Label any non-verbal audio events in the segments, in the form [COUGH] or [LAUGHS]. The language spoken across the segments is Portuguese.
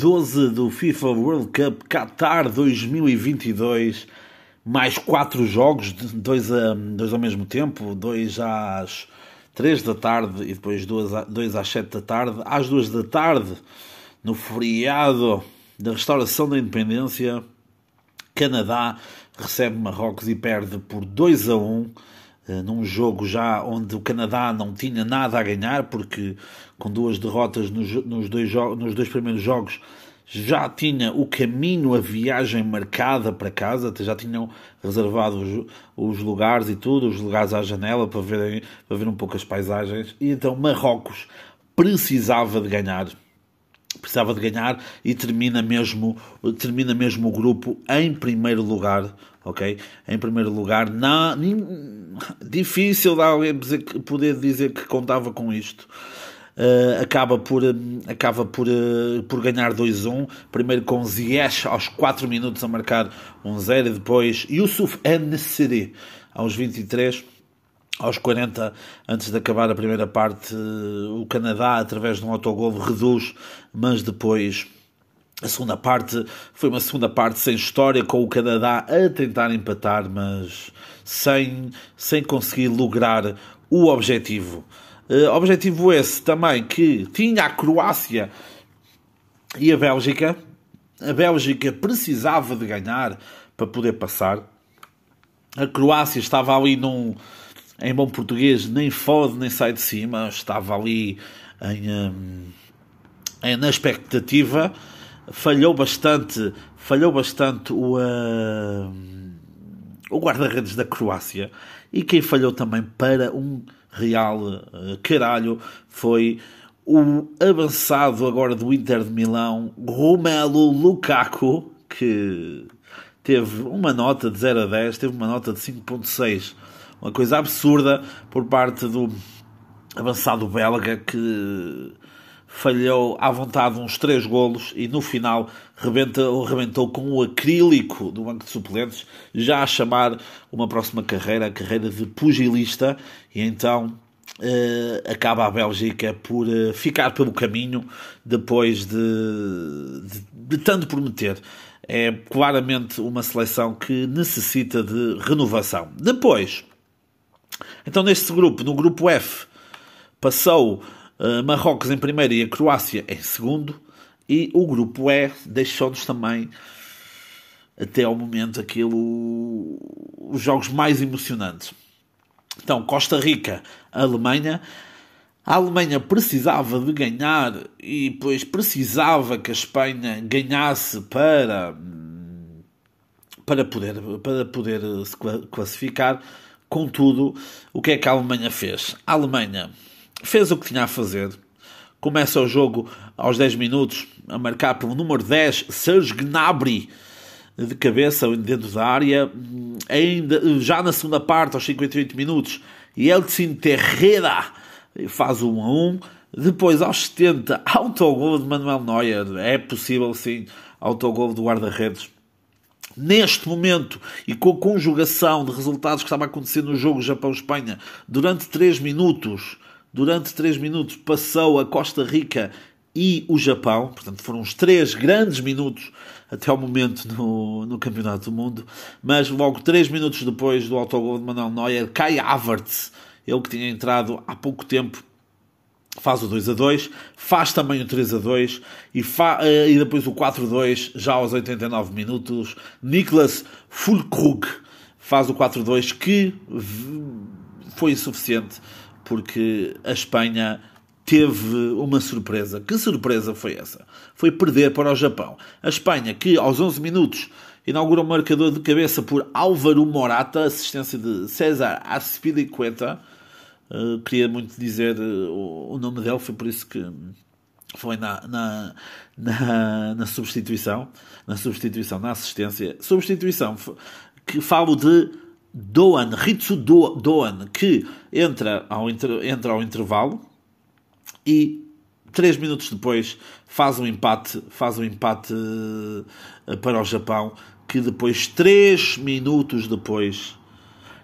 12 do FIFA World Cup Qatar 2022. Mais quatro jogos, dois, a, dois ao mesmo tempo, dois às 3 da tarde e depois dois, dois às 7 da tarde. Às 2 da tarde, no feriado da restauração da independência, Canadá recebe Marrocos e perde por 2 a 1 eh, num jogo já onde o Canadá não tinha nada a ganhar, porque com duas derrotas nos, nos, dois, nos dois primeiros jogos já tinha o caminho, a viagem marcada para casa, já tinham reservado os, os, lugares e tudo, os lugares à janela para ver, para ver um pouco as paisagens, e então Marrocos precisava de ganhar precisava de ganhar e termina mesmo, termina mesmo o grupo em primeiro lugar, ok? Em primeiro lugar, na, difícil alguém poder dizer que contava com isto. Uh, acaba por, acaba por, uh, por ganhar 2-1. Primeiro com Ziyech aos 4 minutos a marcar 1-0 e depois Yusuf N-Siri aos 23 aos 40, antes de acabar a primeira parte, o Canadá, através de um autogol, reduz, mas depois a segunda parte foi uma segunda parte sem história, com o Canadá a tentar empatar, mas sem, sem conseguir lograr o objetivo. Uh, objetivo esse também que tinha a Croácia e a Bélgica. A Bélgica precisava de ganhar para poder passar. A Croácia estava ali num em bom português, nem fode nem sai de cima, estava ali em, hum, em, na expectativa, falhou bastante, falhou bastante o, uh, o guarda-redes da Croácia. E quem falhou também para um real uh, caralho foi o avançado agora do Inter de Milão, Romelu Lukaku, que teve uma nota de 0 a 10, teve uma nota de 5.6 uma coisa absurda por parte do avançado belga que falhou à vontade uns três golos e no final rebentou, rebentou com o acrílico do banco de suplentes, já a chamar uma próxima carreira, a carreira de pugilista, e então eh, acaba a Bélgica por eh, ficar pelo caminho depois de, de, de tanto prometer. É claramente uma seleção que necessita de renovação. Depois, então, neste grupo, no grupo F, passou uh, Marrocos em primeiro e a Croácia em segundo. E o grupo E deixou-nos também, até ao momento, aquilo, os jogos mais emocionantes. Então, Costa Rica, Alemanha. A Alemanha precisava de ganhar e depois precisava que a Espanha ganhasse para, para, poder, para poder se classificar. Contudo, o que é que a Alemanha fez? A Alemanha fez o que tinha a fazer. Começa o jogo aos 10 minutos a marcar pelo número 10, Serge Gnabry, de cabeça dentro da área. Ainda, já na segunda parte, aos 58 minutos, Yeltsin Terreda faz o 1 a 1. Depois, aos 70, autogol de Manuel Neuer. É possível, sim, autogol do guarda-redes neste momento e com a conjugação de resultados que estava a acontecer no jogo Japão-Espanha durante 3 minutos, durante 3 minutos passou a Costa Rica e o Japão, portanto foram os três grandes minutos até ao momento no, no Campeonato do Mundo, mas logo 3 minutos depois do autogol de Manuel Neuer, Kai Havertz, ele que tinha entrado há pouco tempo faz o 2 a 2, faz também o 3 a 2 e, eh, e depois o 4 a 2 já aos 89 minutos. Niklas Fulkrug faz o 4 a 2 que foi suficiente porque a Espanha teve uma surpresa. Que surpresa foi essa? Foi perder para o Japão. A Espanha que aos 11 minutos inaugura um marcador de cabeça por Álvaro Morata, assistência de César Aspilicueta Uh, queria muito dizer uh, o, o, nome dele, foi por isso que foi na, na, na, na, substituição, na substituição, na assistência. Substituição que falo de Doan, Ritsu Doan, que entra ao, entra ao intervalo e três minutos depois faz um empate, faz um empate uh, para o Japão, que depois, três minutos depois,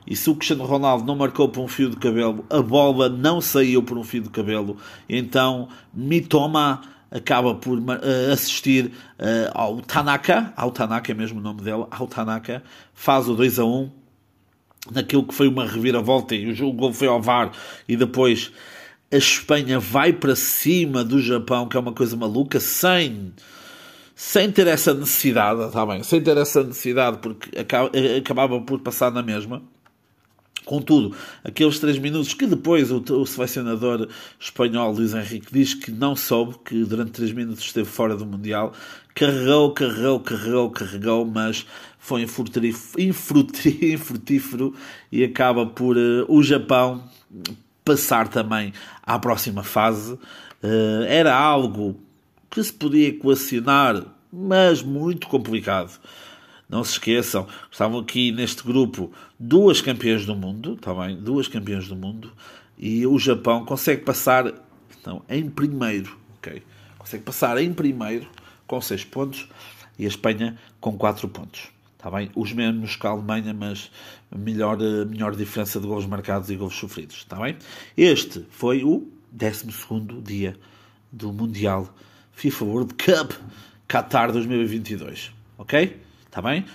e se o Cristiano Ronaldo não marcou por um fio de cabelo, a bola não saiu por um fio de cabelo. Então, Mitoma acaba por uh, assistir uh, ao Tanaka, ao Tanaka é mesmo o nome dele, ao Tanaka, faz o 2 a 1 naquilo que foi uma reviravolta e o gol foi ao VAR e depois a Espanha vai para cima do Japão, que é uma coisa maluca, sem sem ter essa necessidade, tá bem, sem ter essa necessidade, porque acabava por passar na mesma. Contudo, aqueles três minutos que depois o, o, selecionador espanhol Luís Henrique diz que não soube, que durante três minutos esteve fora do Mundial, carregou, carregou, carregou, carregou, mas foi [LAUGHS] infrutífero e acaba por uh, o Japão passar também à próxima fase. Uh, era algo que se podia equacionar, mas muito complicado. Não se esqueçam, estavam aqui neste grupo duas campeãs do mundo, também tá duas campeãs do mundo, e o Japão consegue passar então, em primeiro, ok? Consegue passar em primeiro com 6 pontos e a Espanha com 4 pontos. Está bem? Os mesmos que a Alemanha, mas melhor, melhor diferença de gols marcados e gols sofridos. Está bem? Este foi o 12 dia do Mundial FIFA World Cup Qatar 2022. Ok? Está bem?